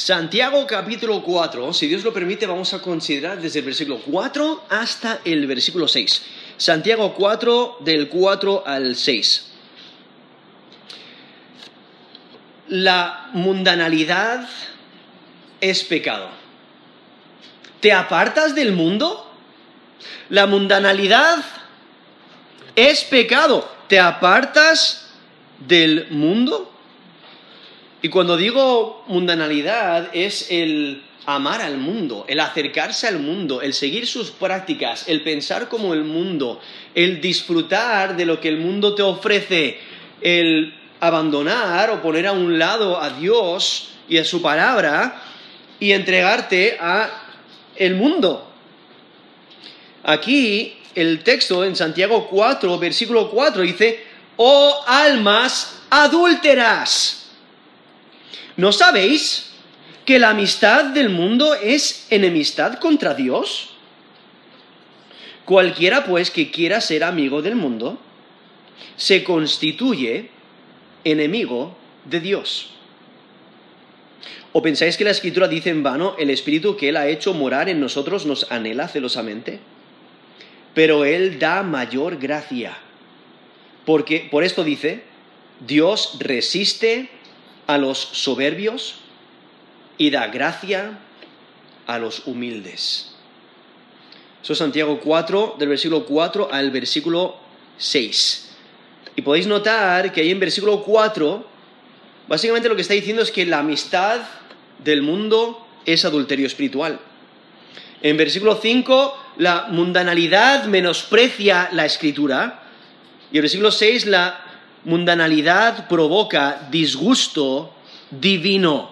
Santiago capítulo 4, si Dios lo permite, vamos a considerar desde el versículo 4 hasta el versículo 6. Santiago 4, del 4 al 6. La mundanalidad es pecado. ¿Te apartas del mundo? La mundanalidad es pecado. ¿Te apartas del mundo? Y cuando digo mundanalidad es el amar al mundo, el acercarse al mundo, el seguir sus prácticas, el pensar como el mundo, el disfrutar de lo que el mundo te ofrece, el abandonar o poner a un lado a Dios y a su palabra y entregarte a el mundo. Aquí el texto en Santiago 4, versículo 4 dice, oh almas adúlteras ¿No sabéis que la amistad del mundo es enemistad contra Dios? Cualquiera pues que quiera ser amigo del mundo se constituye enemigo de Dios. ¿O pensáis que la escritura dice en vano, el espíritu que Él ha hecho morar en nosotros nos anhela celosamente? Pero Él da mayor gracia. Porque por esto dice, Dios resiste a los soberbios y da gracia a los humildes. Eso es Santiago 4, del versículo 4 al versículo 6. Y podéis notar que ahí en versículo 4, básicamente lo que está diciendo es que la amistad del mundo es adulterio espiritual. En versículo 5, la mundanalidad menosprecia la escritura. Y en versículo 6, la mundanalidad provoca disgusto divino.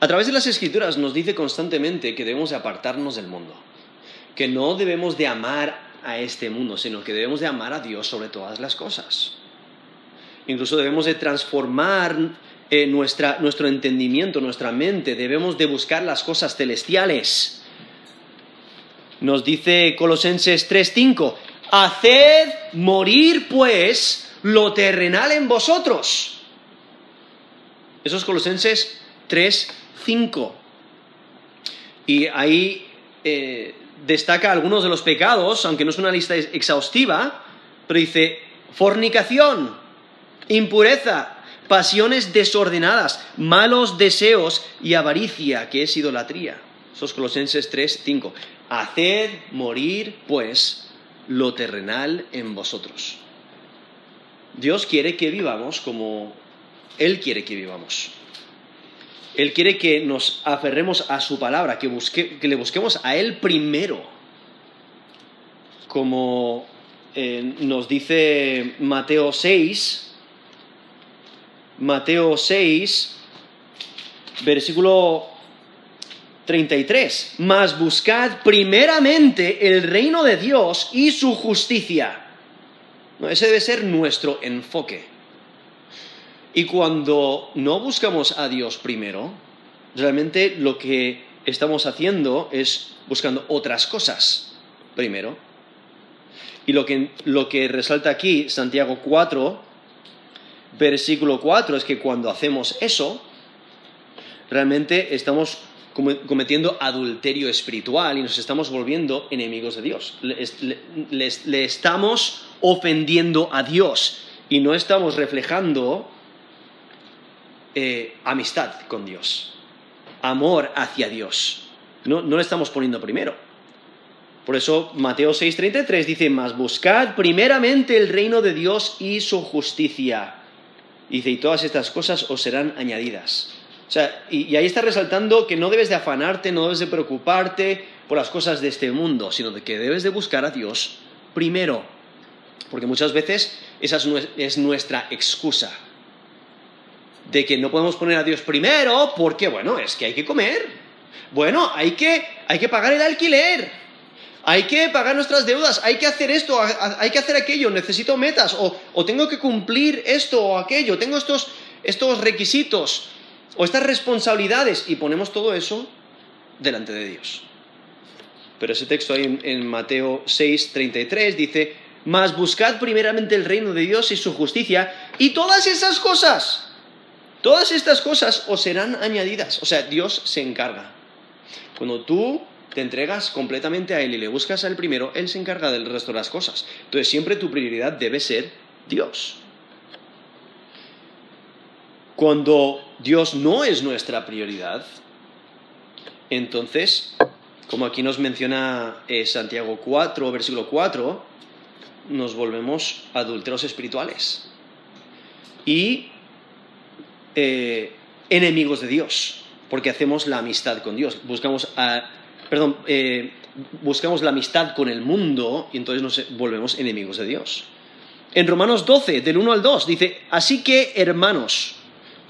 A través de las escrituras nos dice constantemente que debemos de apartarnos del mundo, que no debemos de amar a este mundo, sino que debemos de amar a Dios sobre todas las cosas. Incluso debemos de transformar eh, nuestro entendimiento, nuestra mente, debemos de buscar las cosas celestiales. Nos dice Colosenses 3:5, Haced morir, pues, lo terrenal en vosotros. Eso es Colosenses 3, 5. Y ahí eh, destaca algunos de los pecados, aunque no es una lista exhaustiva, pero dice fornicación, impureza, pasiones desordenadas, malos deseos y avaricia, que es idolatría. Eso es Colosenses 3, 5. Haced morir, pues, lo terrenal en vosotros. Dios quiere que vivamos como Él quiere que vivamos. Él quiere que nos aferremos a su palabra, que, le busquemos a Él primero. Como eh, nos dice Mateo 6, Mateo 6, versículo 33. Mas buscad primeramente el reino de Dios y su justicia. ese debe ser nuestro enfoque. Y cuando no buscamos a Dios primero, realmente lo que estamos haciendo es buscando otras cosas primero. Y lo que, lo que resalta aquí, Santiago 4, versículo 4, es que cuando hacemos eso, realmente estamos cometiendo adulterio espiritual y nos estamos volviendo enemigos de Dios. Le, estamos ofendiendo a Dios y no estamos reflejando eh, amistad con Dios, amor hacia Dios. No, no le estamos poniendo primero. Por eso Mateo 6:33 dice, mas buscad primeramente el reino de Dios y su justicia. Dice, y todas estas cosas os serán añadidas. O sea, y, ahí está resaltando que no debes de afanarte, no debes de preocuparte por las cosas de este mundo, sino que debes de buscar a Dios primero. Porque muchas veces esa es nuestra excusa. De que no podemos poner a Dios primero porque, bueno, es que hay que comer. Bueno, hay que, hay que pagar el alquiler. Hay que pagar nuestras deudas, hay que hacer esto, hay que hacer aquello, necesito metas, o, o tengo que cumplir esto o aquello, tengo estos, estos requisitos o estas responsabilidades y ponemos todo eso delante de Dios. Pero ese texto ahí en, Mateo 6, 33 dice, mas buscad primeramente el reino de Dios y su justicia y todas esas cosas Todas estas cosas os serán añadidas. O sea, Dios se encarga. Cuando tú te entregas completamente a Él y le buscas al primero, Él se encarga del resto de las cosas. Entonces siempre tu prioridad debe ser Dios. Cuando Dios no es nuestra prioridad, entonces, como aquí nos menciona eh, Santiago 4, versículo 4, nos volvemos adúlteros espirituales y eh, enemigos de Dios, porque hacemos la amistad con Dios. Buscamos, perdón, eh, buscamos la amistad con el mundo y entonces nos volvemos enemigos de Dios. En Romanos 12, del 1 al 2, dice, así que hermanos,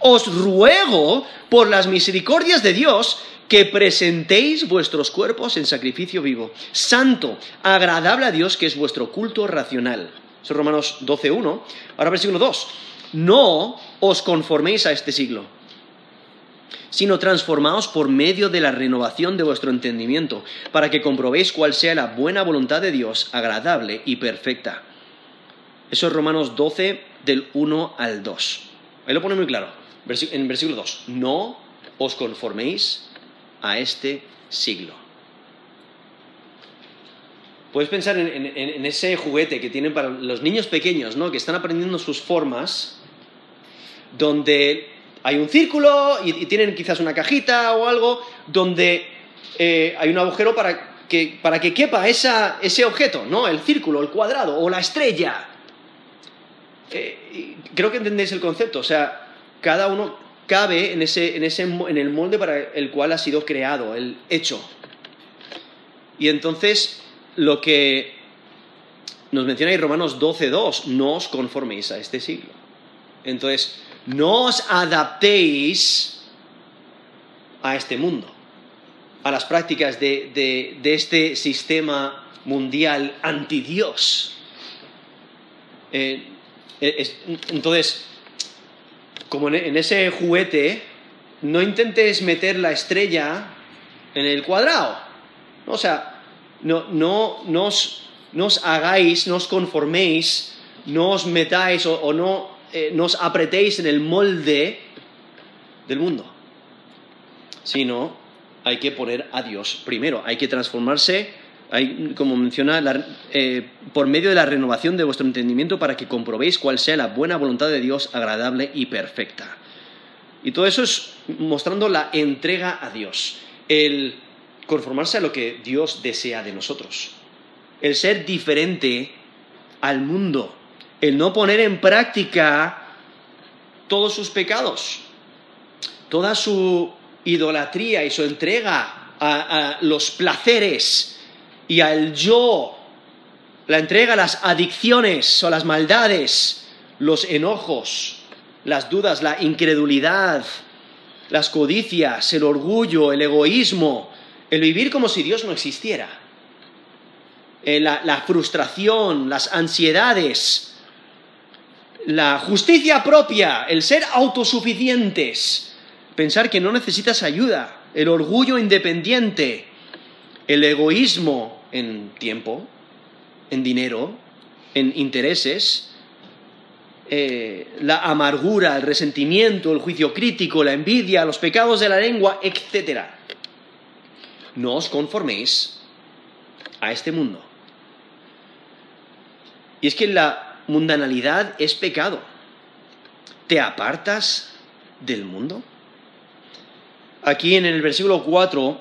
os ruego por las misericordias de Dios que presentéis vuestros cuerpos en sacrificio vivo, santo, agradable a Dios, que es vuestro culto racional. Es Romanos 12.1. Ahora versículo 2. No os conforméis a este siglo, sino transformaos por medio de la renovación de vuestro entendimiento, para que comprobéis cuál sea la buena voluntad de Dios, agradable y perfecta. Eso es Romanos 12, del 1 al 2. Ahí lo pone muy claro. En versículo 2. No os conforméis a este siglo. Puedes pensar en, ese juguete que tienen para los niños pequeños, ¿no? Que están aprendiendo sus formas, donde hay un círculo y, tienen quizás una cajita o algo, donde eh, hay un agujero para que, para que quepa ese objeto, ¿no? El círculo, el cuadrado o la estrella. Eh, creo que entendéis el concepto, o sea, cada uno cabe en, ese, en, ese, en el molde para el cual ha sido creado, el hecho. Y entonces, lo que nos menciona ahí Romanos 12.2, no os conforméis a este siglo. Entonces, no os adaptéis a este mundo, a las prácticas de, este sistema mundial anti Dios. Eh, entonces, como en ese juguete, no intentes meter la estrella en el cuadrado. O sea, no, no, os, hagáis, no os conforméis, no os metáis o, no, eh, os apretéis en el molde del mundo. Sino hay que poner a Dios primero, hay que transformarse como menciona, eh, por medio de la renovación de vuestro entendimiento para que comprobéis cuál sea la buena voluntad de Dios agradable y perfecta. Y todo eso es mostrando la entrega a Dios, el conformarse a lo que Dios desea de nosotros, el ser diferente al mundo, el no poner en práctica todos sus pecados, toda su idolatría y su entrega a los placeres y al yo, la entrega a las adicciones o las maldades, los enojos, las dudas, la incredulidad, las codicias, el orgullo, el egoísmo, el vivir como si Dios no existiera, eh, la, la frustración, las ansiedades, la justicia propia, el ser autosuficientes, pensar que no necesitas ayuda, el orgullo independiente, el egoísmo, en tiempo, en dinero, en intereses, eh, la amargura, el resentimiento, el juicio crítico, la envidia, los pecados de la lengua, etc. No os conforméis a este mundo. Y es que la mundanalidad es pecado. ¿Te apartas del mundo? Aquí en el versículo 4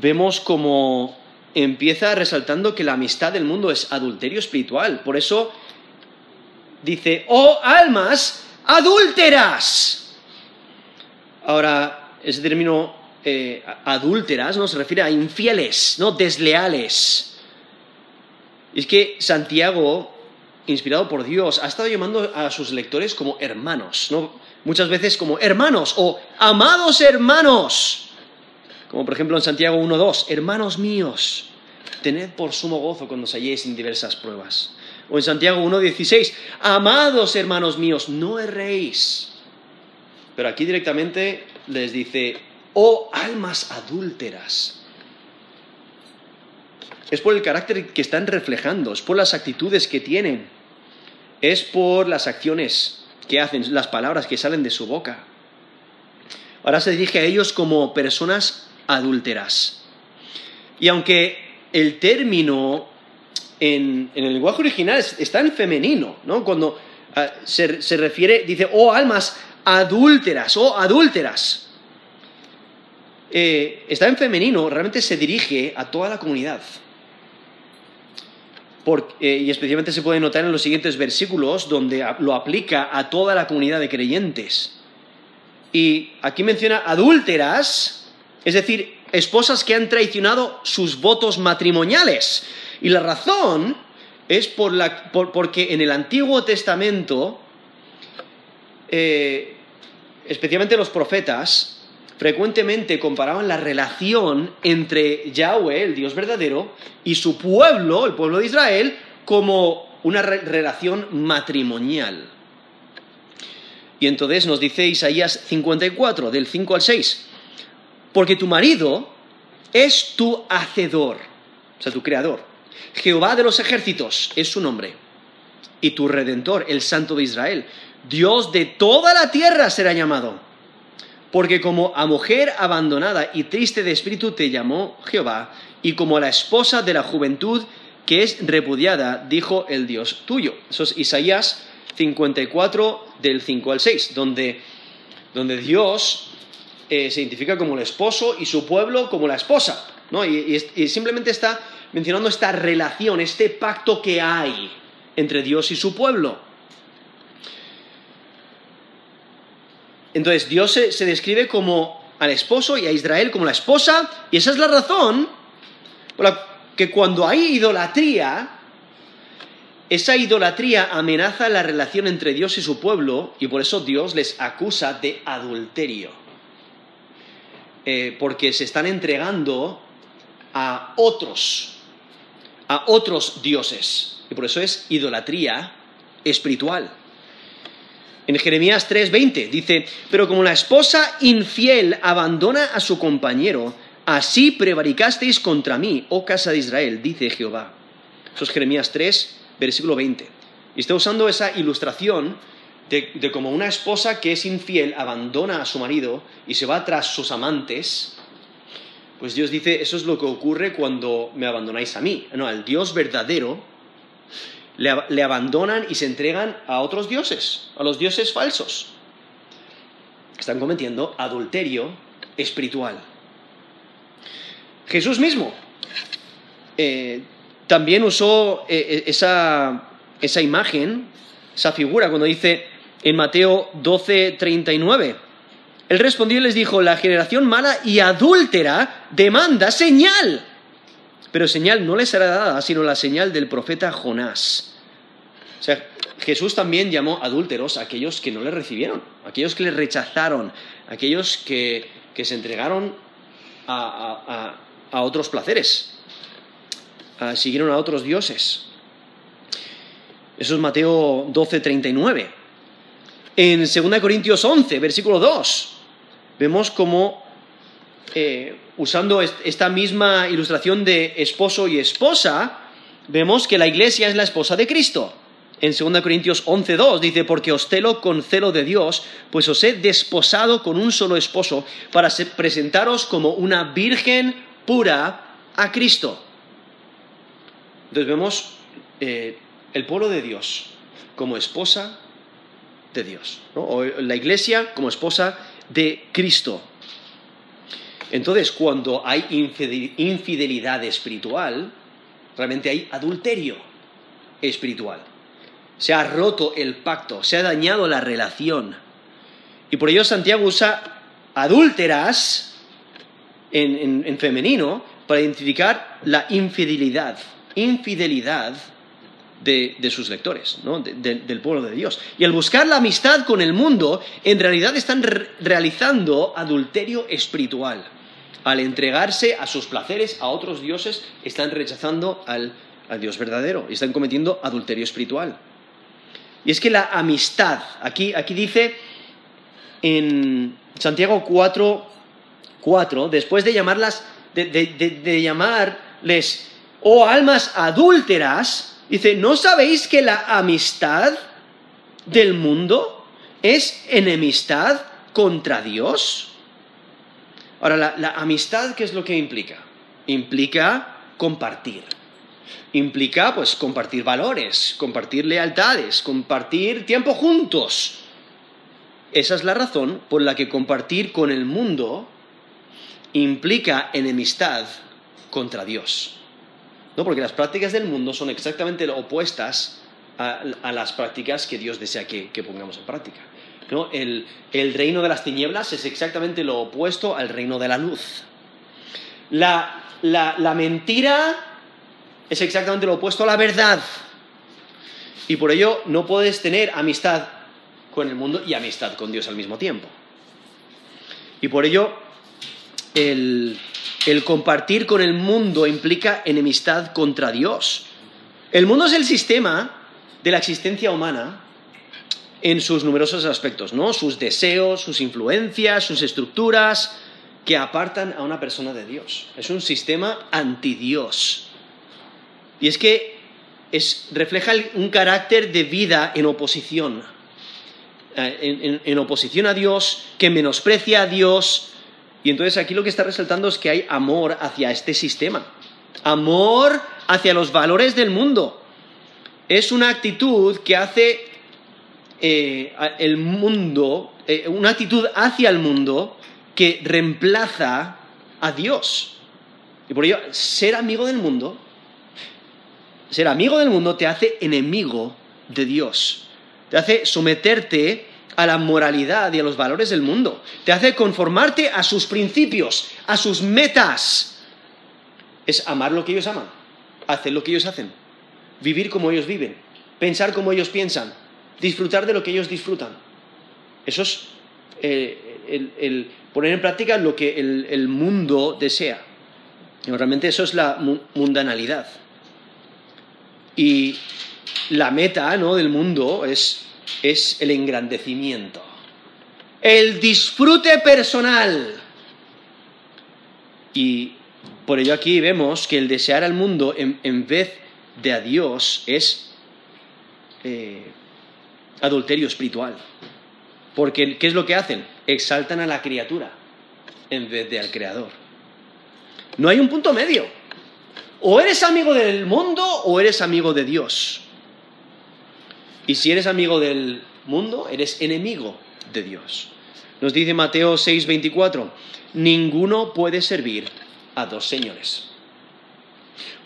vemos como empieza resaltando que la amistad del mundo es adulterio espiritual. Por eso dice, oh almas adúlteras. Ahora, ese término eh, adúlteras ¿no? se refiere a infieles, no desleales. es que Santiago, inspirado por Dios, ha estado llamando a sus lectores como hermanos, ¿no? muchas veces como hermanos o amados hermanos. Como por ejemplo en Santiago 1.2, hermanos míos, tened por sumo gozo cuando os halléis en diversas pruebas. O en Santiago 1.16, amados hermanos míos, no erréis. Pero aquí directamente les dice, oh almas adúlteras. Es por el carácter que están reflejando, es por las actitudes que tienen, es por las acciones que hacen, las palabras que salen de su boca. Ahora se dirige a ellos como personas adúlteras. Y aunque el término en, el lenguaje original está en femenino, ¿no? Cuando ah, se, refiere, dice, oh almas adúlteras, oh adúlteras. Eh, está en femenino, realmente se dirige a toda la comunidad. Eh, y especialmente se puede notar en los siguientes versículos donde lo aplica a toda la comunidad de creyentes. Y aquí menciona adúlteras, es decir, esposas que han traicionado sus votos matrimoniales. Y la razón es por la, porque en el Antiguo Testamento, eh, especialmente los profetas, frecuentemente comparaban la relación entre Yahweh, el Dios verdadero, y su pueblo, el pueblo de Israel, como una relación matrimonial. Y entonces nos dice Isaías 54, del 5 al 6, porque tu marido es tu hacedor, o sea, tu creador. Jehová de los ejércitos es su nombre. Y tu redentor, el Santo de Israel. Dios de toda la tierra será llamado porque como a mujer abandonada y triste de espíritu te llamó Jehová, y como a la esposa de la juventud que es repudiada, dijo el Dios tuyo. Eso es Isaías 54 del 5 al 6, donde, Dios eh, se identifica como el esposo y su pueblo como la esposa. y simplemente está mencionando esta relación, este pacto que hay entre Dios y su pueblo. Entonces Dios se, describe como al esposo y a Israel como la esposa, y esa es la razón por la que cuando hay idolatría, esa idolatría amenaza la relación entre Dios y su pueblo, y por eso Dios les acusa de adulterio. Eh, porque se están entregando a otros, a otros dioses, y por eso es idolatría espiritual. En Jeremías 3:20 dice, pero como la esposa infiel abandona a su compañero, así prevaricasteis contra mí, oh casa de Israel, dice Jehová. Eso es Jeremías 3, versículo 20. Y está usando esa ilustración de, de como una esposa que es infiel abandona a su marido y se va tras sus amantes. Pues Dios dice, eso es lo que ocurre cuando me abandonáis a mí. No, al Dios verdadero le, abandonan y se entregan a otros dioses, a los dioses falsos. Están cometiendo adulterio espiritual. Jesús mismo eh, también usó eh, esa, esa imagen, esa figura, cuando dice en Mateo 12, 39. Él respondió y les dijo, la generación mala y adúltera demanda señal pero señal no les será dada, sino la señal del profeta Jonás. O sea, Jesús también llamó adúlteros a aquellos que no le recibieron, aquellos que le rechazaron, aquellos que, se entregaron a, otros placeres, siguieron a otros dioses. Eso es Mateo 12, 39. En 2 Corintios 11, versículo 2, vemos cómo eh, usando esta misma ilustración de esposo y esposa, vemos que la iglesia es la esposa de Cristo. En 2 Corintios 11.2 dice, porque os celo con celo de Dios, pues os he desposado con un solo esposo para presentaros como una virgen pura a Cristo. Entonces vemos eh, el pueblo de Dios como esposa de Dios, o la iglesia como esposa de Cristo. Entonces, cuando hay infidelidad espiritual, realmente hay adulterio espiritual. Se ha roto el pacto, se ha dañado la relación. Y por ello Santiago usa adúlteras en, femenino para identificar la infidelidad, infidelidad de, sus lectores, del pueblo de Dios. Y al buscar la amistad con el mundo, en realidad están realizando adulterio espiritual al entregarse a sus placeres a otros dioses, están rechazando al, Dios verdadero y están cometiendo adulterio espiritual. Y es que la amistad, aquí, aquí dice en Santiago 4, 4 después de llamarlas, de, de llamarles, oh almas adúlteras, dice, ¿no sabéis que la amistad del mundo es enemistad contra Dios. Ahora, la, amistad, ¿qué es lo que implica? Implica compartir. Implica, pues, compartir valores, compartir lealtades, compartir tiempo juntos. Esa es la razón por la que compartir con el mundo implica enemistad contra Dios. ¿No? Porque las prácticas del mundo son exactamente opuestas a, las prácticas que Dios desea que, pongamos en práctica. ¿no? El, reino de las tinieblas es exactamente lo opuesto al reino de la luz. La, la mentira es exactamente lo opuesto a la verdad. Y por ello no puedes tener amistad con el mundo y amistad con Dios al mismo tiempo. Y por ello el, el compartir con el mundo implica enemistad contra Dios. El mundo es el sistema de la existencia humana en sus numerosos aspectos, ¿no? Sus deseos, sus influencias, sus estructuras que apartan a una persona de Dios. Es un sistema anti-Dios. Y es que refleja un carácter de vida en oposición. Eh, en oposición a Dios, que menosprecia a Dios, y entonces aquí lo que está resaltando es que hay amor hacia este sistema, amor hacia los valores del mundo. Es una actitud que hace eh, el mundo, eh, una actitud hacia el mundo que reemplaza a Dios. Y por ello, ser amigo del mundo, ser amigo del mundo te hace enemigo de Dios. Te hace someterte a la moralidad y a los valores del mundo. Te hace conformarte a sus principios, a sus metas. Es amar lo que ellos aman, hacer lo que ellos hacen, vivir como ellos viven, pensar como ellos piensan, disfrutar de lo que ellos disfrutan. Eso es eh, poner en práctica lo que el, mundo desea. realmente eso es la mundanalidad. Y la meta ¿no? del mundo es es el engrandecimiento, el disfrute personal. Y por ello aquí vemos que el desear al mundo en, vez de a Dios es eh, adulterio espiritual. Porque ¿qué es lo que hacen? Exaltan a la criatura en vez de al Creador. No hay un punto medio. O eres amigo del mundo o eres amigo de Dios. Y si eres amigo del mundo, eres enemigo de Dios. Nos dice Mateo 6:24, ninguno puede servir a dos señores.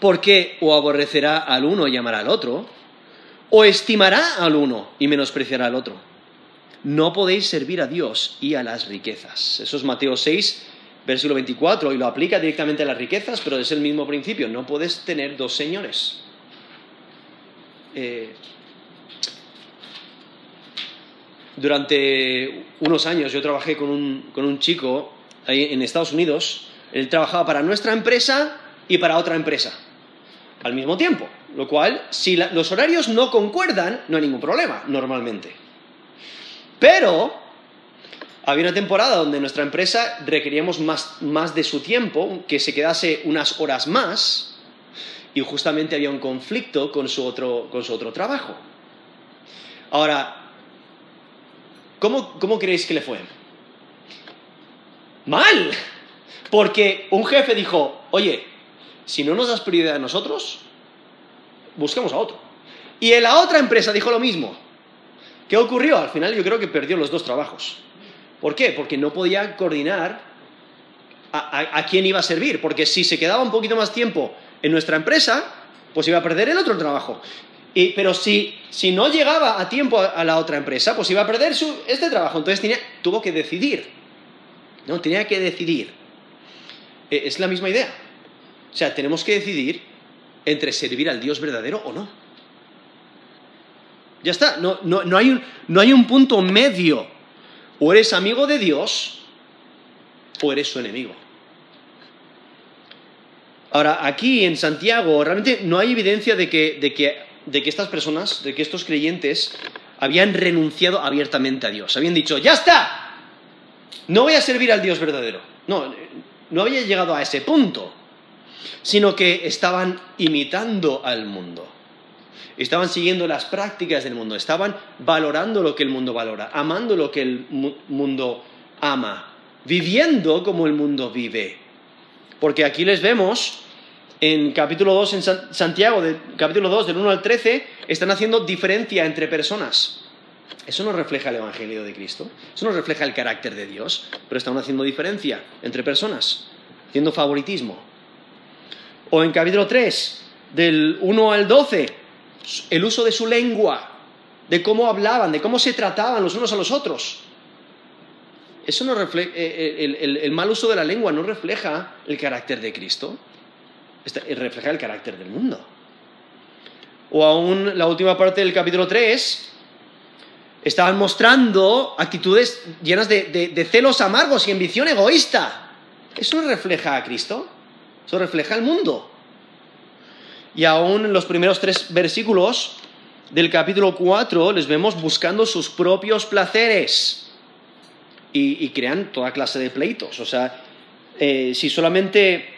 Porque o aborrecerá al uno y amará al otro, o estimará al uno y menospreciará al otro. No podéis servir a Dios y a las riquezas. Eso es Mateo 6, versículo 24, y lo aplica directamente a las riquezas, pero es el mismo principio. No puedes tener dos señores. Eh, durante unos años yo trabajé con un, chico ahí en Estados Unidos. Él trabajaba para nuestra empresa y para otra empresa al mismo tiempo. Lo cual, si los horarios no concuerdan, no hay ningún problema, normalmente. Pero había una temporada donde nuestra empresa requeríamos más, de su tiempo, que se quedase unas horas más, y justamente había un conflicto con su otro, con su otro trabajo. Ahora, ¿Cómo, ¿Cómo creéis que le fue? Mal. Porque un jefe dijo, oye, si no nos das prioridad a nosotros, buscamos a otro. Y en la otra empresa dijo lo mismo. ¿Qué ocurrió? Al final yo creo que perdió los dos trabajos. ¿Por qué? Porque no podía coordinar a, a, quién iba a servir. Porque si se quedaba un poquito más tiempo en nuestra empresa, pues iba a perder el otro trabajo pero si, no llegaba a tiempo a, la otra empresa, pues iba a perder este trabajo. Entonces tuvo que decidir. ¿no? Tenía que decidir. E, es la misma idea. O sea, tenemos que decidir entre servir al Dios verdadero o no. Ya está, no, hay un, no hay un punto medio. O eres amigo de Dios o eres su enemigo. Ahora, aquí en Santiago realmente no hay evidencia de que, de que de que estas personas, de que estos creyentes habían renunciado abiertamente a Dios. Habían dicho, ya está, no voy a servir al Dios verdadero. No, no había llegado a ese punto, sino que estaban imitando al mundo. estaban siguiendo las prácticas del mundo, estaban valorando lo que el mundo valora, amando lo que el mundo ama, viviendo como el mundo vive. Porque aquí les vemos en capítulo 2 en Santiago, capítulo 2 del 1 al 13, están haciendo diferencia entre personas. Eso no refleja el Evangelio de Cristo, eso no refleja el carácter de Dios, pero están haciendo diferencia entre personas, haciendo favoritismo. O en capítulo 3, del 1 al 12, el uso de su lengua, de cómo hablaban, de cómo se trataban los unos a los otros. Eso no refleja, eh, eh, el, mal uso de la lengua no refleja el carácter de Cristo, refleja el carácter del mundo. O aún la última parte del capítulo 3, estaban mostrando actitudes llenas de, celos amargos y ambición egoísta. ¿Eso no refleja a Cristo? Eso refleja al mundo. Y aún en los primeros tres versículos del capítulo 4 les vemos buscando sus propios placeres y, crean toda clase de pleitos. O sea, eh, si solamente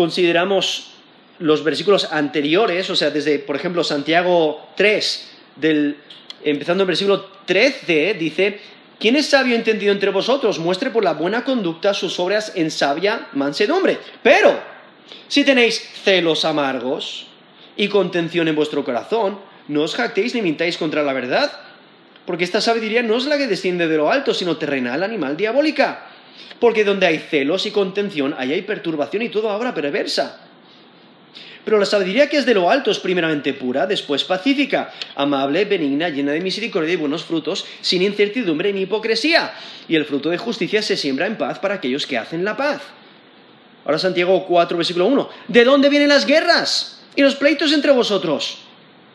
consideramos los versículos anteriores, o sea, desde, por ejemplo, Santiago 3, del, empezando en versículo 13, dice, ¿quién es sabio entendido entre vosotros? Muestre por la buena conducta sus obras en sabia mansedumbre. Pero, si tenéis celos amargos y contención en vuestro corazón, no os jactéis ni mintáis contra la verdad, porque esta sabiduría no es la que desciende de lo alto, sino terrenal, animal, diabólica. Porque donde hay celos y contención, ahí hay perturbación y toda obra perversa. Pero la sabiduría que es de lo alto es primeramente pura, después pacífica, amable, benigna, llena de misericordia y buenos frutos, sin incertidumbre ni hipocresía. Y el fruto de justicia se siembra en paz para aquellos que hacen la paz. Ahora Santiago 4, versículo 1. ¿De dónde vienen las guerras y los pleitos entre vosotros?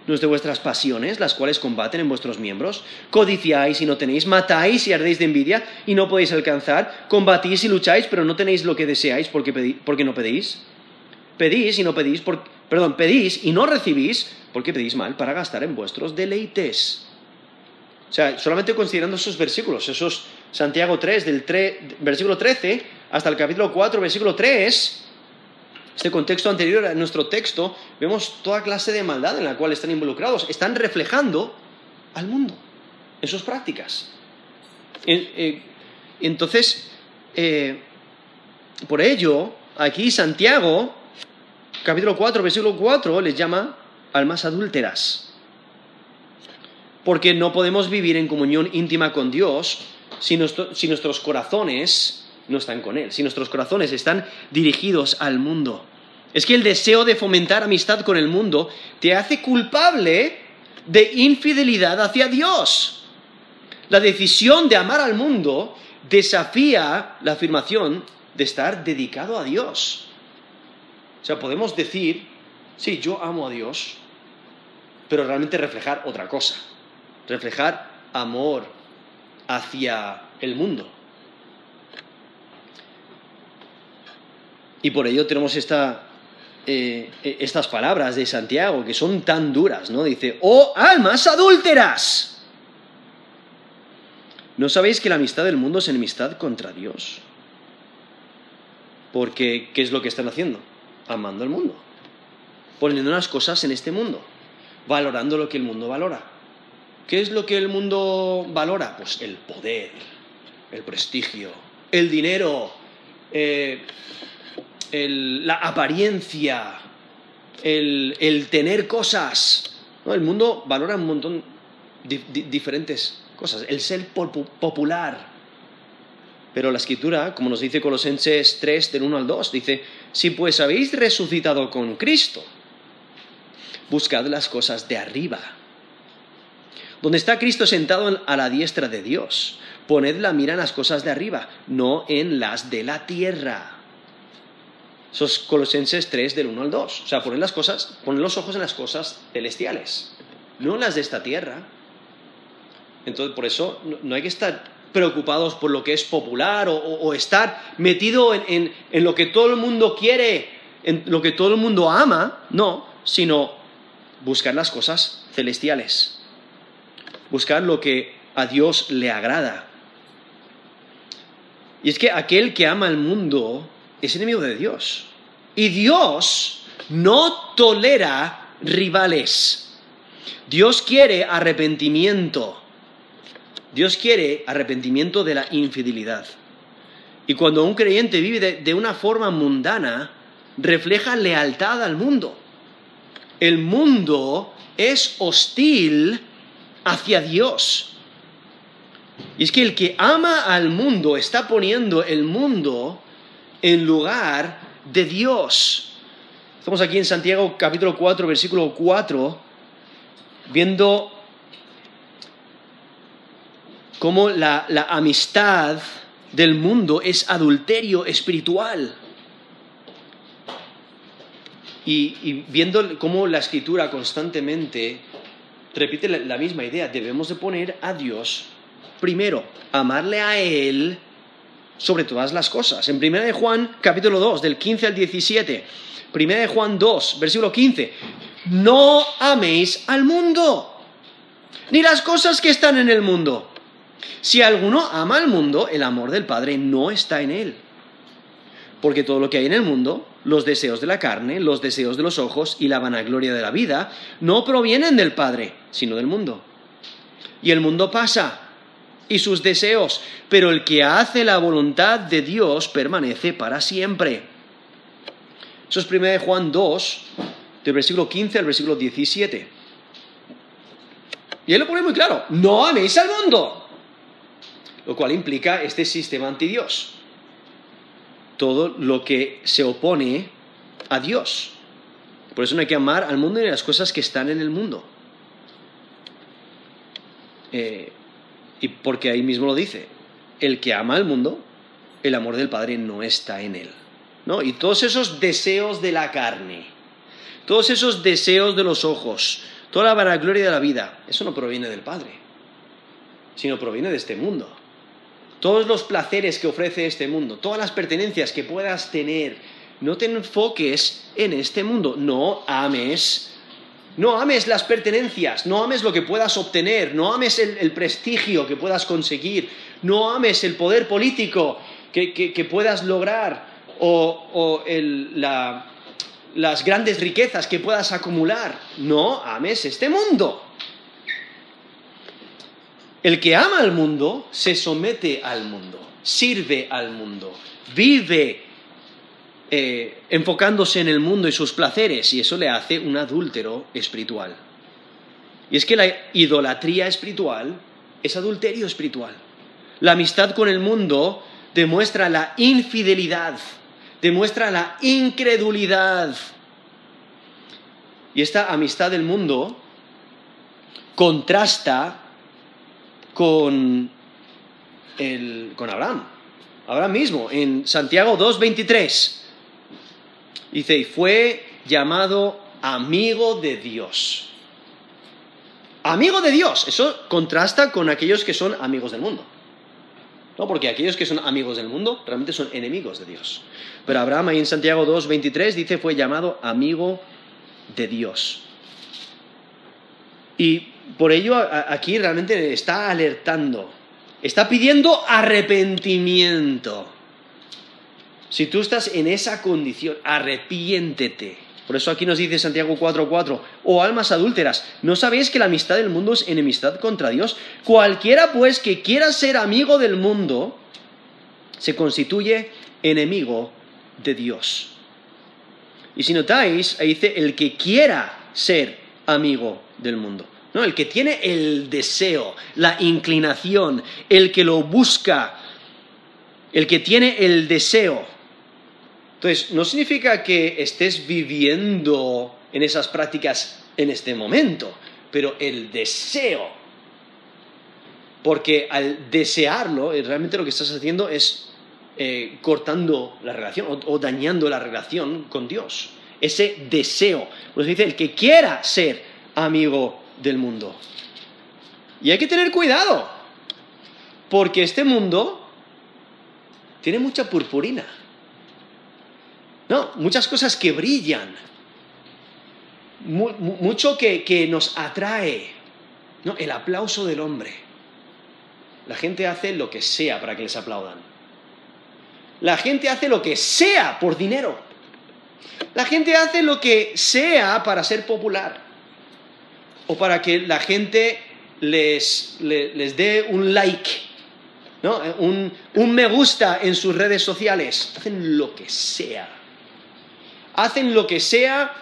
¿No es de vuestras pasiones, las cuales combaten en vuestros miembros? Codiciáis y no tenéis, matáis y ardéis de envidia y no podéis alcanzar, combatís y lucháis, pero no tenéis lo que deseáis porque, porque no pedís. Pedís y no pedís, perdón, pedís y no recibís porque pedís mal para gastar en vuestros deleites. O sea, solamente considerando esos versículos, esos Santiago 3, del versículo 13 hasta el capítulo 4, versículo 3, este contexto anterior a nuestro texto, vemos toda clase de maldad en la cual están involucrados. Están reflejando al mundo en sus prácticas. Eh, entonces, eh, por ello, aquí Santiago, capítulo 4, versículo 4, les llama almas adúlteras. Porque no podemos vivir en comunión íntima con Dios si nuestros corazones no están con Él, si nuestros corazones están dirigidos al mundo. Es que el deseo de fomentar amistad con el mundo te hace culpable de infidelidad hacia Dios. La decisión de amar al mundo desafía la afirmación de estar dedicado a Dios. O sea, podemos decir, sí, yo amo a Dios, pero realmente reflejar otra cosa, reflejar amor hacia el mundo. Y por ello tenemos eh, eh, estas palabras de Santiago que son tan duras, ¿no? Dice, oh almas adúlteras. ¿No sabéis que la amistad del mundo es enemistad contra Dios? Porque, ¿qué es lo que están haciendo? Amando al mundo. Poniendo las cosas en este mundo. Valorando lo que el mundo valora. ¿Qué es lo que el mundo valora? Pues el poder, el prestigio, el dinero, eh, la apariencia, el, tener cosas. El mundo valora un montón de diferentes cosas. El ser popular. Pero la escritura, como nos dice Colosenses 3, del 1 al 2, dice, si pues habéis resucitado con Cristo, buscad las cosas de arriba. Donde está Cristo sentado a la diestra de Dios, poned la mira en las cosas de arriba, no en las de la tierra esos Colosenses 3 del 1 al 2. O sea, poner las cosas, poner los ojos en las cosas celestiales, no en las de esta tierra. Entonces, por eso no hay que estar preocupados por lo que es popular o, estar metido en, lo que todo el mundo quiere, en lo que todo el mundo ama, no, sino buscar las cosas celestiales, buscar lo que a Dios le agrada. Y es que aquel que ama el mundo es enemigo de Dios. Y Dios no tolera rivales. Dios quiere arrepentimiento. Dios quiere arrepentimiento de la infidelidad. Y cuando un creyente vive de, una forma mundana, refleja lealtad al mundo. El mundo es hostil hacia Dios. Y es que el que ama al mundo está poniendo el mundo en lugar de Dios. Estamos aquí en Santiago capítulo 4, versículo 4, viendo cómo la, amistad del mundo es adulterio espiritual. Y, viendo cómo la escritura constantemente repite la, misma idea, debemos de poner a Dios primero, amarle a Él sobre todas las cosas. En 1 de Juan capítulo 2, del 15 al 17, 1 de Juan 2, versículo 15, no améis al mundo, ni las cosas que están en el mundo. Si alguno ama al mundo, el amor del Padre no está en él. Porque todo lo que hay en el mundo, los deseos de la carne, los deseos de los ojos y la vanagloria de la vida, no provienen del Padre, sino del mundo. Y el mundo pasa, y sus deseos, pero el que hace la voluntad de Dios permanece para siempre. Eso es 1 Juan 2, del versículo 15 al versículo 17. Y él lo pone muy claro, no améis al mundo, lo cual implica este sistema anti Dios. Todo lo que se opone a Dios. Por eso no hay que amar al mundo y las cosas que están en el mundo. Eh, y porque ahí mismo lo dice, el que ama al mundo, el amor del Padre no está en él. ¿no? Y todos esos deseos de la carne, todos esos deseos de los ojos, toda la vanagloria de la vida, eso no proviene del Padre, sino proviene de este mundo todos los placeres que ofrece este mundo, todas las pertenencias que puedas tener, no te enfoques en este mundo, no ames. No ames las pertenencias, no ames lo que puedas obtener, no ames el, prestigio que puedas conseguir, no ames el poder político que, puedas lograr o, las grandes riquezas que puedas acumular. No ames este mundo. El que ama al mundo se somete al mundo, sirve al mundo, vive eh, enfocándose en el mundo y sus placeres, y eso le hace un adúltero espiritual. Y es que la idolatría espiritual es adulterio espiritual. La amistad con el mundo demuestra la infidelidad, demuestra la incredulidad. Y esta amistad del mundo contrasta con, con Abraham. Abraham mismo, en Santiago 2.23. Dice, y fue llamado amigo de Dios. Amigo de Dios. Eso contrasta con aquellos que son amigos del mundo. ¿No? Porque aquellos que son amigos del mundo realmente son enemigos de Dios. Pero Abraham ahí en Santiago 2.23 dice fue llamado amigo de Dios. Y por ello aquí realmente está alertando, está pidiendo arrepentimiento. Si tú estás en esa condición, arrepiéntete. Por eso aquí nos dice Santiago 4:4, o almas adúlteras, ¿no sabéis que la amistad del mundo es enemistad contra Dios? Cualquiera pues que quiera ser amigo del mundo, se constituye enemigo de Dios. Y si notáis, ahí dice el que quiera ser amigo del mundo. ¿no? El que tiene el deseo, la inclinación, el que lo busca, el que tiene el deseo. Entonces, no significa que estés viviendo en esas prácticas en este momento, pero el deseo. Porque al desearlo, eh, realmente lo que estás haciendo es eh, cortando la relación o, dañando la relación con Dios. Ese deseo. Pues dice, el que quiera ser amigo del mundo. Y hay que tener cuidado, porque este mundo tiene mucha purpurina. No, muchas cosas que brillan, mucho que, nos atrae. No, el aplauso del hombre. La gente hace lo que sea para que les aplaudan. La gente hace lo que sea por dinero. La gente hace lo que sea para ser popular. o para que la gente les, les, dé un like, ¿no? un, un me gusta en sus redes sociales. Hacen lo que sea. Hacen lo que sea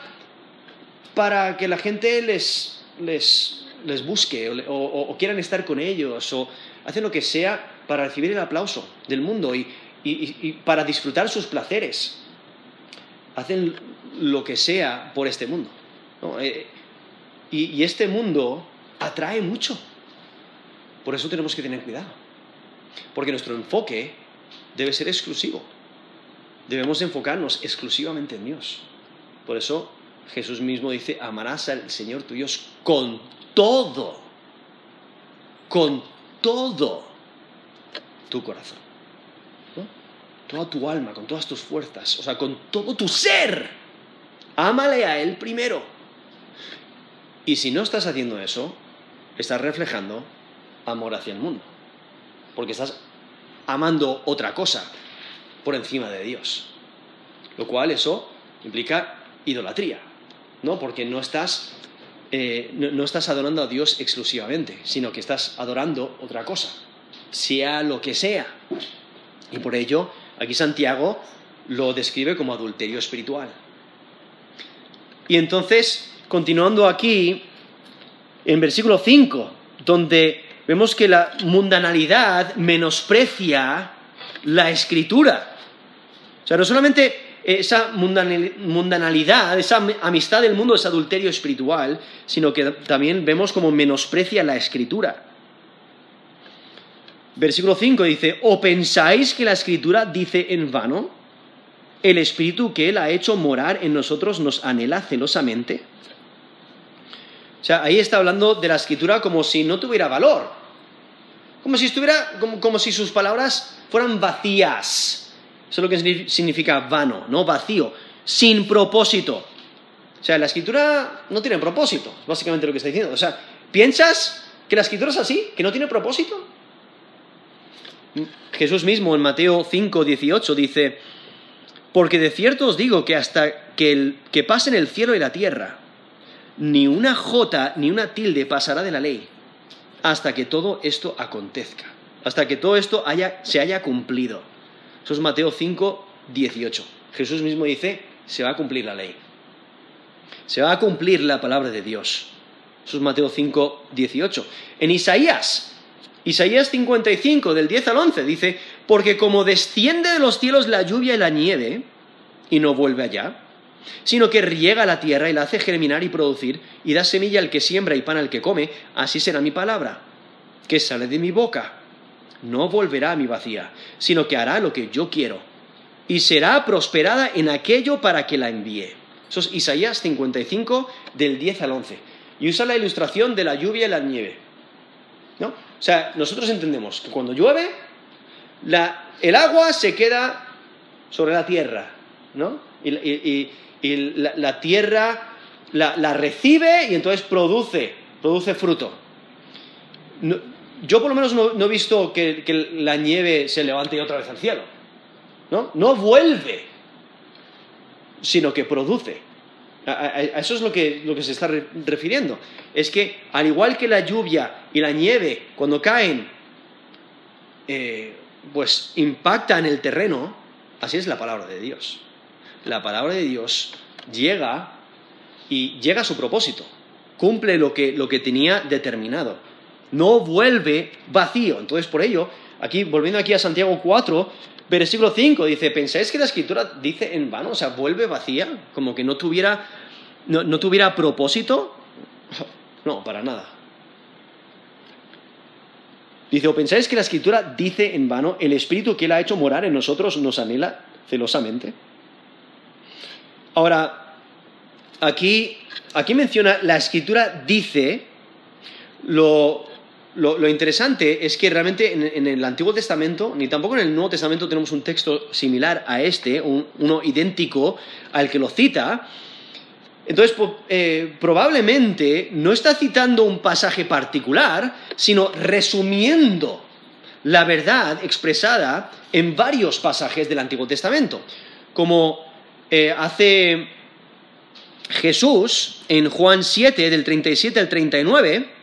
para que la gente les, les, les busque o, quieran estar con ellos o hacen lo que sea para recibir el aplauso del mundo y, y, para disfrutar sus placeres. Hacen lo que sea por este mundo. Eh, y este mundo atrae mucho. Por eso tenemos que tener cuidado. Porque nuestro enfoque debe ser exclusivo. Debemos enfocarnos exclusivamente en Dios. Por eso Jesús mismo dice, amarás al Señor tu Dios con todo, con todo tu corazón. Toda tu alma, con todas tus fuerzas, o sea, con todo tu ser. Ámale a Él primero. Y si no estás haciendo eso, estás reflejando amor hacia el mundo. Porque estás amando otra cosa por encima de Dios. Lo cual eso implica idolatría, ¿no? Porque no estás, eh, no, estás adorando a Dios exclusivamente, sino que estás adorando otra cosa, sea lo que sea. Y por ello, aquí Santiago lo describe como adulterio espiritual. Y entonces, continuando aquí, en versículo 5, donde vemos que la mundanalidad menosprecia la escritura. O sea, no solamente esa mundanalidad, esa amistad del mundo es adulterio espiritual, sino que también vemos como menosprecia la escritura. Versículo 5 dice, ¿o pensáis que la escritura dice en vano? El espíritu que Él ha hecho morar en nosotros nos anhela celosamente. O sea, ahí está hablando de la escritura como si no tuviera valor. Como si estuviera, como si sus palabras fueran vacías eso es lo que significa vano, ¿no? Vacío, sin propósito. O sea, la escritura no tiene propósito, es básicamente lo que está diciendo. O sea, ¿piensas que la escritura es así, que no tiene propósito? Jesús mismo en Mateo 5, 18 dice, porque de cierto os digo que hasta que, el, que pasen el cielo y la tierra, ni una jota ni una tilde pasará de la ley, hasta que todo esto acontezca, hasta que todo esto se haya cumplido. Eso es Mateo 5, 18. Jesús mismo dice, se va a cumplir la ley. Se va a cumplir la palabra de Dios. Eso es Mateo 5, 18. En Isaías, Isaías 55, del 10 al 11, dice, porque como desciende de los cielos la lluvia y la nieve, y no vuelve allá, sino que riega la tierra y la hace germinar y producir, y da semilla al que siembra y pan al que come, así será mi palabra, que sale de mi boca no volverá a mi vacía, sino que hará lo que yo quiero, y será prosperada en aquello para que la envíe. Eso es Isaías 55, del 10 al 11. Y usa la ilustración de la lluvia y la nieve. ¿No? O sea, nosotros entendemos que cuando llueve, el agua se queda sobre la tierra, ¿no? Y, la, tierra la, recibe y entonces produce, produce fruto yo por lo menos no, he visto que, la nieve se levante otra vez al cielo. ¿no? No vuelve, sino que produce. A, eso es lo que, se está refiriendo. Es que al igual que la lluvia y la nieve, cuando caen, eh, pues impactan el terreno, así es la palabra de Dios. La palabra de Dios llega y llega a su propósito, cumple lo que, lo que tenía determinado no vuelve vacío. Entonces, por ello, aquí, volviendo aquí a Santiago 4, versículo 5, dice, ¿pensáis que la escritura dice en vano? O sea, vuelve vacía, como que no tuviera, no, tuviera propósito. No, para nada. Dice, ¿o pensáis que la escritura dice en vano, el espíritu que él ha hecho morar en nosotros nos anhela celosamente? Ahora, aquí, aquí menciona, la escritura dice, lo, lo, interesante es que realmente en, el Antiguo Testamento, ni tampoco en el Nuevo Testamento tenemos un texto similar a este, uno idéntico al que lo cita. Entonces, eh, probablemente no está citando un pasaje particular, sino resumiendo la verdad expresada en varios pasajes del Antiguo Testamento. Como eh, hace Jesús, en Juan 7, del 37 al 39,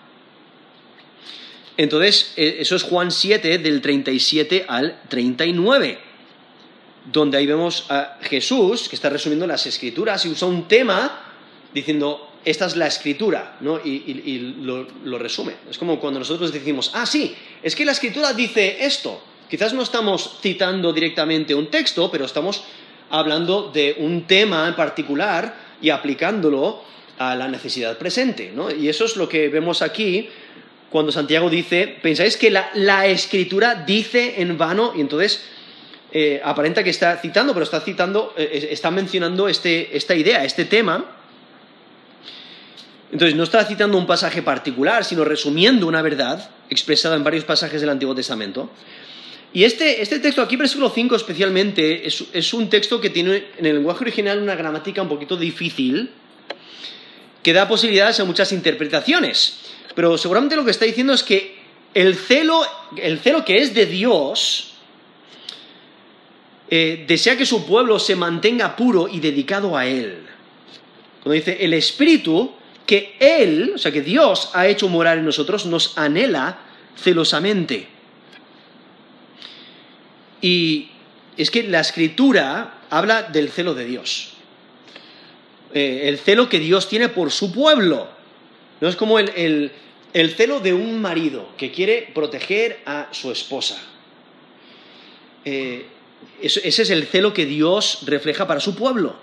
Entonces, e, eso es Juan 7, del 37 al 39, donde ahí vemos a Jesús, que está resumiendo las escrituras y usa un tema diciendo, esta es la escritura, ¿no? Y, lo, resume. Es como cuando nosotros decimos, ah, sí, es que la escritura dice esto. Quizás no estamos citando directamente un texto, pero estamos hablando de un tema en particular y aplicándolo a la necesidad presente, ¿no? Y eso es lo que vemos aquí cuando Santiago dice, pensáis que la, escritura dice en vano, y entonces eh, aparenta que está citando, pero está citando, eh, está mencionando este, esta idea, este tema, entonces, no está citando un pasaje particular, sino resumiendo una verdad expresada en varios pasajes del Antiguo Testamento. Y este, este texto aquí, versículo 5 especialmente, es, un texto que tiene en el lenguaje original una gramática un poquito difícil, que da posibilidades a muchas interpretaciones. Pero seguramente lo que está diciendo es que el celo, el celo que es de Dios, eh, desea que su pueblo se mantenga puro y dedicado a Él. Cuando dice el Espíritu, que Él, o sea, que Dios ha hecho morar en nosotros, nos anhela celosamente. Y es que la escritura habla del celo de Dios. Eh, el celo que Dios tiene por su pueblo. No es como el, celo de un marido que quiere proteger a su esposa. Eh, ese es el celo que Dios refleja para su pueblo.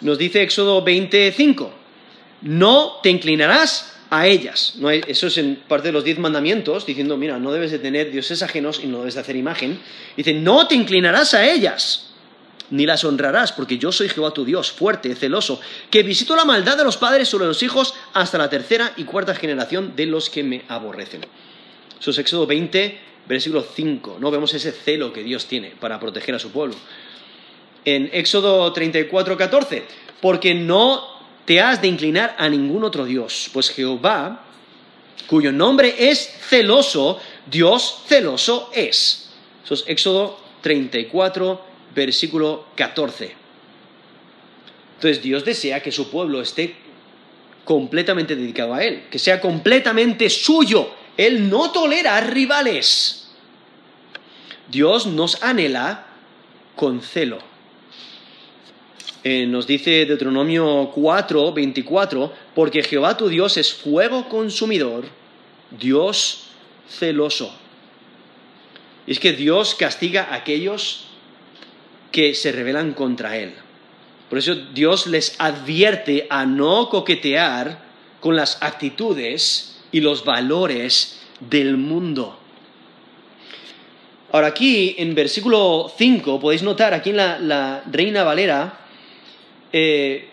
Nos dice Éxodo 25 no te inclinarás a ellas. eso es en parte de los diez mandamientos, diciendo, mira, no debes de tener dioses ajenos y no debes de hacer imagen. Dice, no te inclinarás a ellas, ni las honrarás, porque yo soy Jehová tu Dios, fuerte, celoso, que visito la maldad de los padres sobre los hijos hasta la tercera y cuarta generación de los que me aborrecen. Eso es Éxodo 20, versículo 5. No vemos ese celo que Dios tiene para proteger a su pueblo. En Éxodo 34, 14, porque no te has de inclinar a ningún otro Dios, pues Jehová, cuyo nombre es celoso, Dios celoso es. Eso es Éxodo 34, versículo 14. Entonces Dios desea que su pueblo esté completamente dedicado a Él, que sea completamente suyo. Él no tolera rivales. Dios nos anhela con celo. Eh, nos dice Deuteronomio 4, 24, porque Jehová tu Dios es fuego consumidor, Dios celoso. Y es que Dios castiga a aquellos que se rebelan contra Él. Por eso Dios les advierte a no coquetear con las actitudes y los valores del mundo. Ahora aquí en versículo 5 podéis notar, aquí en la, la Reina Valera, eh,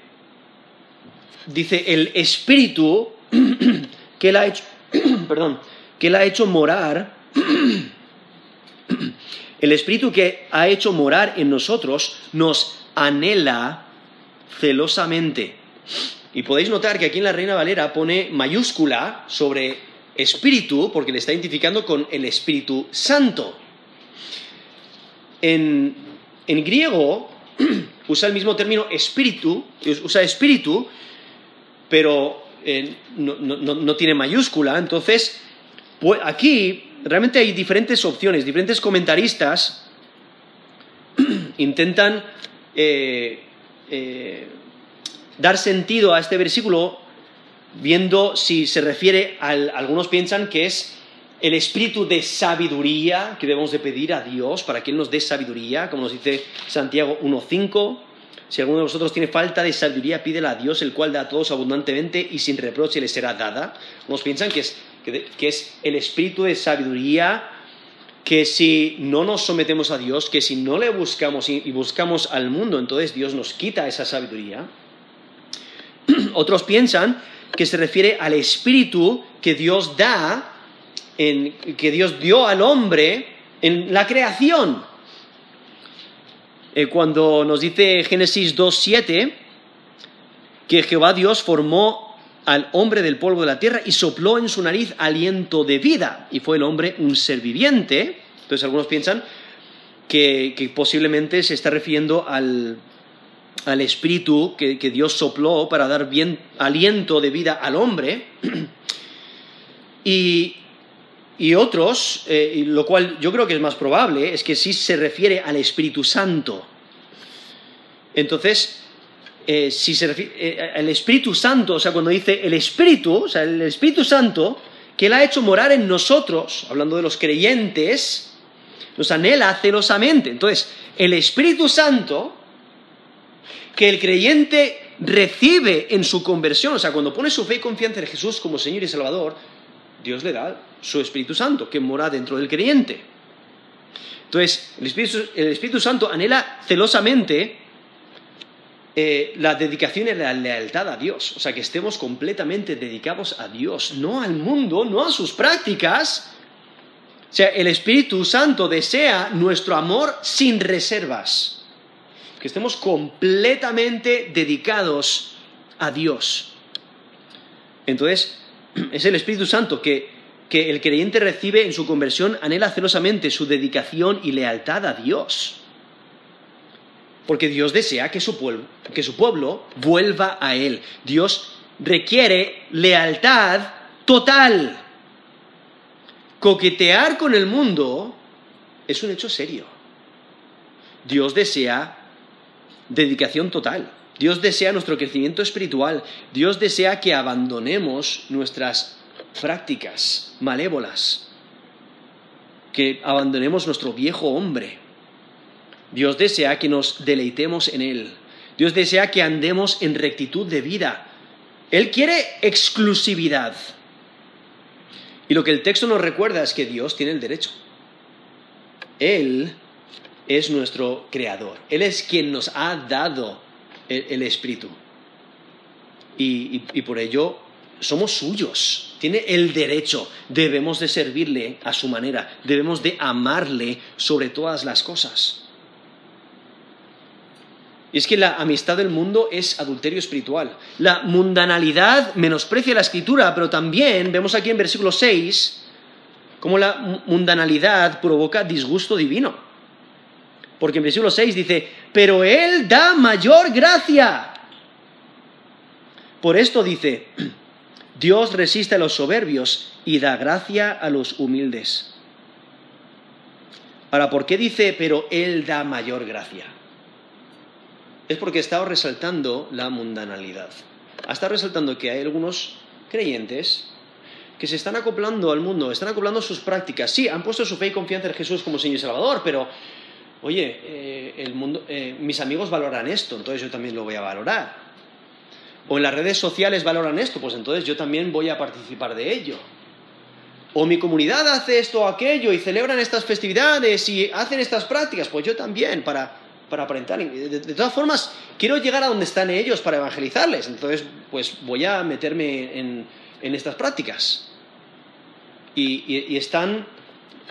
dice, el espíritu que él ha hecho, perdón, que él ha hecho morar, el espíritu que ha hecho morar en nosotros nos anhela celosamente. Y podéis notar que aquí en la Reina Valera pone mayúscula sobre espíritu porque le está identificando con el Espíritu Santo. En, en griego, usa el mismo término espíritu, usa espíritu, pero eh, no, tiene mayúscula. Entonces, pues aquí realmente hay diferentes opciones, diferentes comentaristas intentan eh, eh, dar sentido a este versículo viendo si se refiere a algunos piensan que es el espíritu de sabiduría que debemos de pedir a Dios para que Él nos dé sabiduría, como nos dice Santiago 1.5. Si alguno de vosotros tiene falta de sabiduría, pídela a Dios, el cual da a todos abundantemente y sin reproche le será dada. Piensan que es, que es el espíritu de sabiduría que si no nos sometemos a Dios, que si no le buscamos y buscamos al mundo, entonces Dios nos quita esa sabiduría. Otros piensan que se refiere al espíritu que Dios da, que Dios dio al hombre en la creación. Eh, cuando nos dice Génesis 2.7 que Jehová Dios formó al hombre del polvo de la tierra y sopló en su nariz aliento de vida, y fue el hombre un ser viviente. Entonces algunos piensan que, posiblemente se está refiriendo al, espíritu que, Dios sopló para dar bien aliento de vida al hombre. y, otros, eh, lo cual yo creo que es más probable, es que sí se refiere al Espíritu Santo. Entonces, eh, si se refiere eh, al Espíritu Santo, o sea, cuando dice el Espíritu, o sea, el Espíritu Santo, que Él ha hecho morar en nosotros, hablando de los creyentes, nos anhela celosamente. Entonces, el Espíritu Santo que el creyente recibe en su conversión, o sea, cuando pone su fe y confianza en Jesús como Señor y Salvador, Dios le da su Espíritu Santo que mora dentro del creyente. Entonces, el Espíritu, el Espíritu Santo anhela celosamente eh, la dedicación y la lealtad a Dios, o sea, que estemos completamente dedicados a Dios, no al mundo, no a sus prácticas, o sea, el Espíritu Santo desea nuestro amor sin reservas. Que estemos completamente dedicados a Dios. Entonces, es el Espíritu Santo que, que el creyente recibe en su conversión, anhela celosamente su dedicación y lealtad a Dios. Porque Dios desea que su, pueblo, que su pueblo vuelva a Él. Dios requiere lealtad total coquetear con el mundo es un hecho serio. Dios desea dedicación total. Dios desea nuestro crecimiento espiritual. Dios desea que abandonemos nuestras prácticas malévolas. Que abandonemos nuestro viejo hombre. Dios desea que nos deleitemos en Él. Dios desea que andemos en rectitud de vida. Él quiere exclusividad. Y lo que el texto nos recuerda es que Dios tiene el derecho. Él es nuestro creador. Él es quien nos ha dado el, Espíritu. Y, y, por ello somos suyos. Tiene el derecho. Debemos de servirle a su manera. Debemos de amarle sobre todas las cosas. Y es que la amistad del mundo es adulterio espiritual. La mundanalidad menosprecia la escritura, pero también vemos aquí en versículo 6 cómo la mundanalidad provoca disgusto divino. Porque en versículo 6 dice, pero Él da mayor gracia. Por esto dice, Dios resiste a los soberbios y da gracia a los humildes. Ahora, ¿por qué dice, pero Él da mayor gracia? Es porque ha estado resaltando la mundanalidad. Ha estado resaltando que hay algunos creyentes que se están acoplando al mundo, están acoplando sus prácticas. Sí, han puesto su fe y confianza en Jesús como Señor y Salvador, pero, oye, eh, el mundo, eh, mis amigos valoran esto, entonces yo también lo voy a valorar. O en las redes sociales valoran esto, pues entonces yo también voy a participar de ello. O mi comunidad hace esto o aquello y celebran estas festividades y hacen estas prácticas, pues yo también, para para aparentar. De, todas formas, quiero llegar a donde están ellos para evangelizarles. Entonces, pues voy a meterme en, estas prácticas. Y, están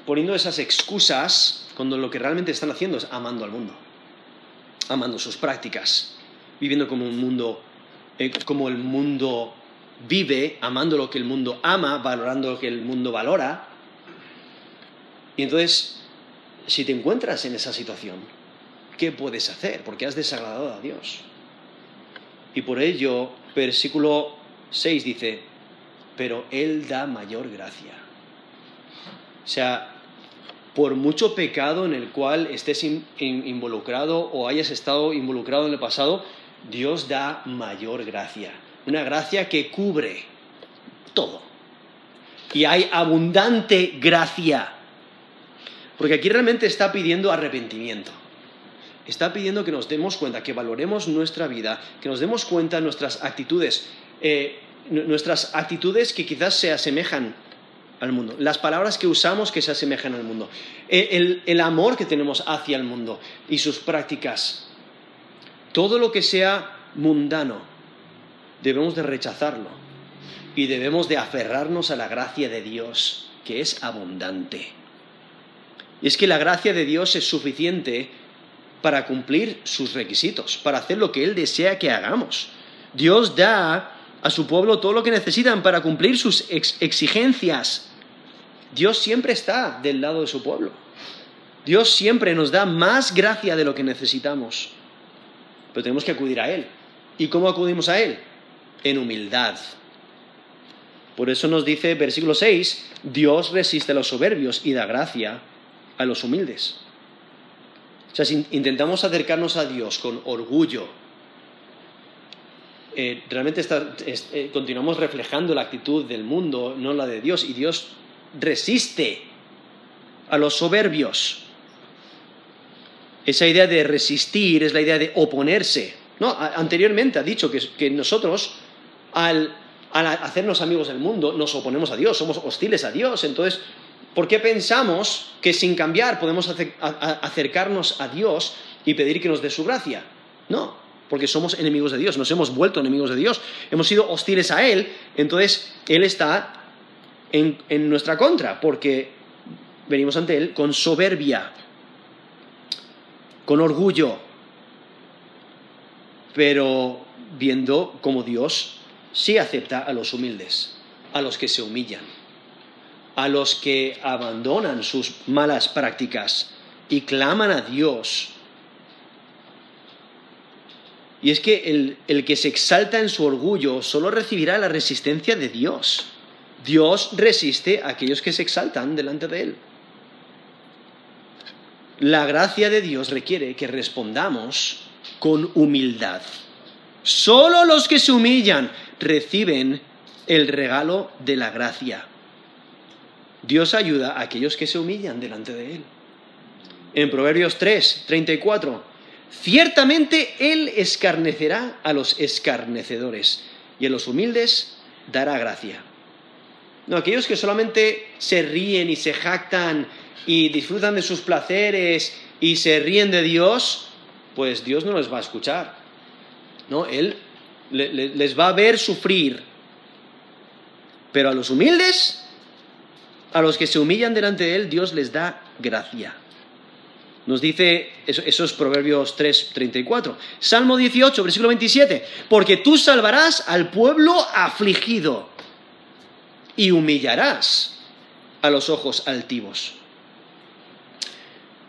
poniendo esas excusas cuando lo que realmente están haciendo es amando al mundo, amando sus prácticas, viviendo como un mundo, eh, como el mundo vive, amando lo que el mundo ama, valorando lo que el mundo valora. Y entonces, si te encuentras en esa situación, ¿qué puedes hacer? Porque has desagradado a Dios. Y por ello, versículo 6 dice, pero Él da mayor gracia. O sea, por mucho pecado en el cual estés involucrado o hayas estado involucrado en el pasado, Dios da mayor gracia. Una gracia que cubre todo. Y hay abundante gracia. Porque aquí realmente está pidiendo arrepentimiento está pidiendo que nos demos cuenta, que valoremos nuestra vida, que nos demos cuenta nuestras actitudes, eh, nuestras actitudes que quizás se asemejan al mundo, las palabras que usamos que se asemejan al mundo, eh, el, amor que tenemos hacia el mundo y sus prácticas, todo lo que sea mundano, debemos de rechazarlo y debemos de aferrarnos a la gracia de Dios, que es abundante. Y es que la gracia de Dios es suficiente para cumplir sus requisitos, para hacer lo que Él desea que hagamos. Dios da a su pueblo todo lo que necesitan para cumplir sus exigencias. Dios siempre está del lado de su pueblo. Dios siempre nos da más gracia de lo que necesitamos. Pero tenemos que acudir a Él. ¿Y cómo acudimos a Él? En humildad. Por eso nos dice versículo 6, Dios resiste a los soberbios y da gracia a los humildes. O sea, si intentamos acercarnos a Dios con orgullo, eh, realmente eh, continuamos reflejando la actitud del mundo, no la de Dios, y Dios resiste a los soberbios. Esa idea de resistir es la idea de oponerse. ¿no? Anteriormente ha dicho que, nosotros, al, hacernos amigos del mundo, nos oponemos a Dios, somos hostiles a Dios. Entonces, ¿por qué pensamos que sin cambiar podemos acercarnos a Dios y pedir que nos dé su gracia? No, porque somos enemigos de Dios, nos hemos vuelto enemigos de Dios, hemos sido hostiles a Él, entonces Él está en nuestra contra, porque venimos ante Él con soberbia con orgullo, pero viendo cómo Dios sí acepta a los humildes, a los que se humillan, a los que abandonan sus malas prácticas y claman a Dios. Y es que el, el, que se exalta en su orgullo solo recibirá la resistencia de Dios. Dios resiste a aquellos que se exaltan delante de Él. La gracia de Dios requiere que respondamos con humildad. Solo los que se humillan reciben el regalo de la gracia. Dios ayuda a aquellos que se humillan delante de Él. En Proverbios 3, 34, ciertamente Él escarnecerá a los escarnecedores y a los humildes dará gracia. No, aquellos que solamente se ríen y se jactan y disfrutan de sus placeres y se ríen de Dios, pues Dios no les va a escuchar. ¿no? Él les va a ver sufrir. Pero a los humildes, a los que se humillan delante de Él, Dios les da gracia. Nos dice esos Proverbios 3, 34. Salmo 18, versículo 27. Porque tú salvarás al pueblo afligido y humillarás a los ojos altivos.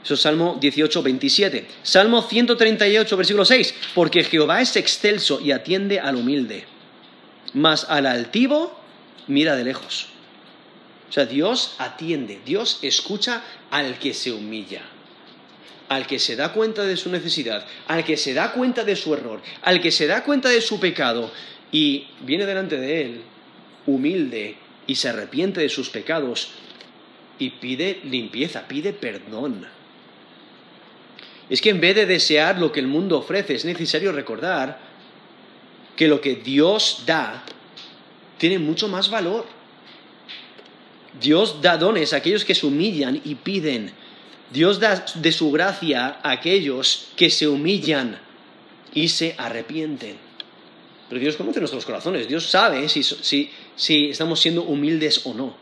Eso es Salmo 18, 27. Salmo 138, versículo 6. Porque Jehová es excelso y atiende al humilde, mas al altivo mira de lejos. Sea, Dios atiende, Dios escucha al que se humilla, al que se da cuenta de su necesidad, al que se da cuenta de su error, al que se da cuenta de su pecado y viene delante de él humilde y se arrepiente de sus pecados y pide limpieza, pide perdón es que en vez de desear lo que el mundo ofrece, es necesario recordar que lo que Dios da tiene mucho más valor. Dios da dones a aquellos que se humillan y piden. Dios da de su gracia a aquellos que se humillan y se arrepienten. Pero Dios conoce nuestros corazones. Dios sabe si, estamos siendo humildes o no.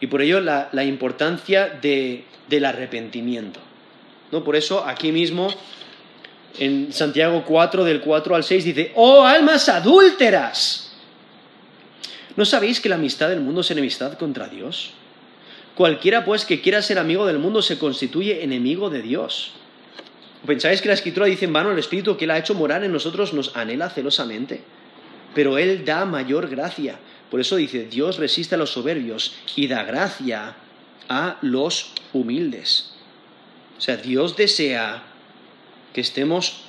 Y por ello la, importancia del arrepentimiento. ¿no? Por eso aquí mismo, en Santiago 4, del 4 al 6, dice, oh almas adúlteras, ¿no sabéis que la amistad del mundo es enemistad contra Dios? Cualquiera pues que quiera ser amigo del mundo se constituye enemigo de Dios. ¿Pensáis que la escritura dice en vano el Espíritu que Él ha hecho morar en nosotros nos anhela celosamente? Pero Él da mayor gracia. Por eso dice, Dios resiste a los soberbios y da gracia a los humildes. O sea, Dios desea que estemos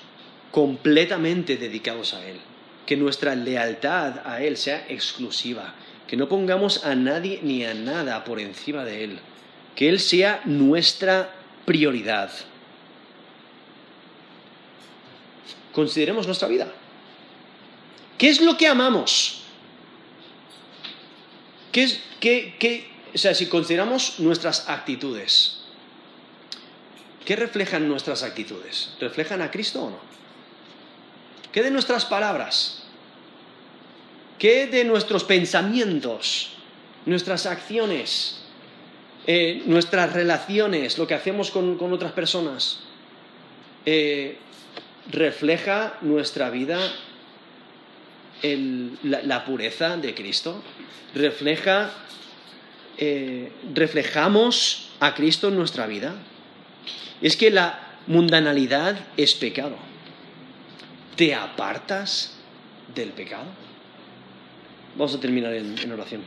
completamente dedicados a Él, que nuestra lealtad a Él sea exclusiva, que no pongamos a nadie ni a nada por encima de Él, que Él sea nuestra prioridad. Consideremos nuestra vida. ¿Qué es lo que amamos? ¿Qué es, qué, o sea, si consideramos nuestras actitudes, ¿Qué reflejan nuestras actitudes? ¿Reflejan a Cristo o no? ¿Qué de nuestras palabras? ¿Qué de nuestros pensamientos? Nuestras acciones, eh, nuestras relaciones, lo que hacemos con, otras personas, eh, refleja nuestra vida la, pureza de Cristo, refleja, eh, reflejamos a Cristo en nuestra vida. Es que la mundanalidad es pecado. ¿Te apartas del pecado? Vamos a terminar en oración.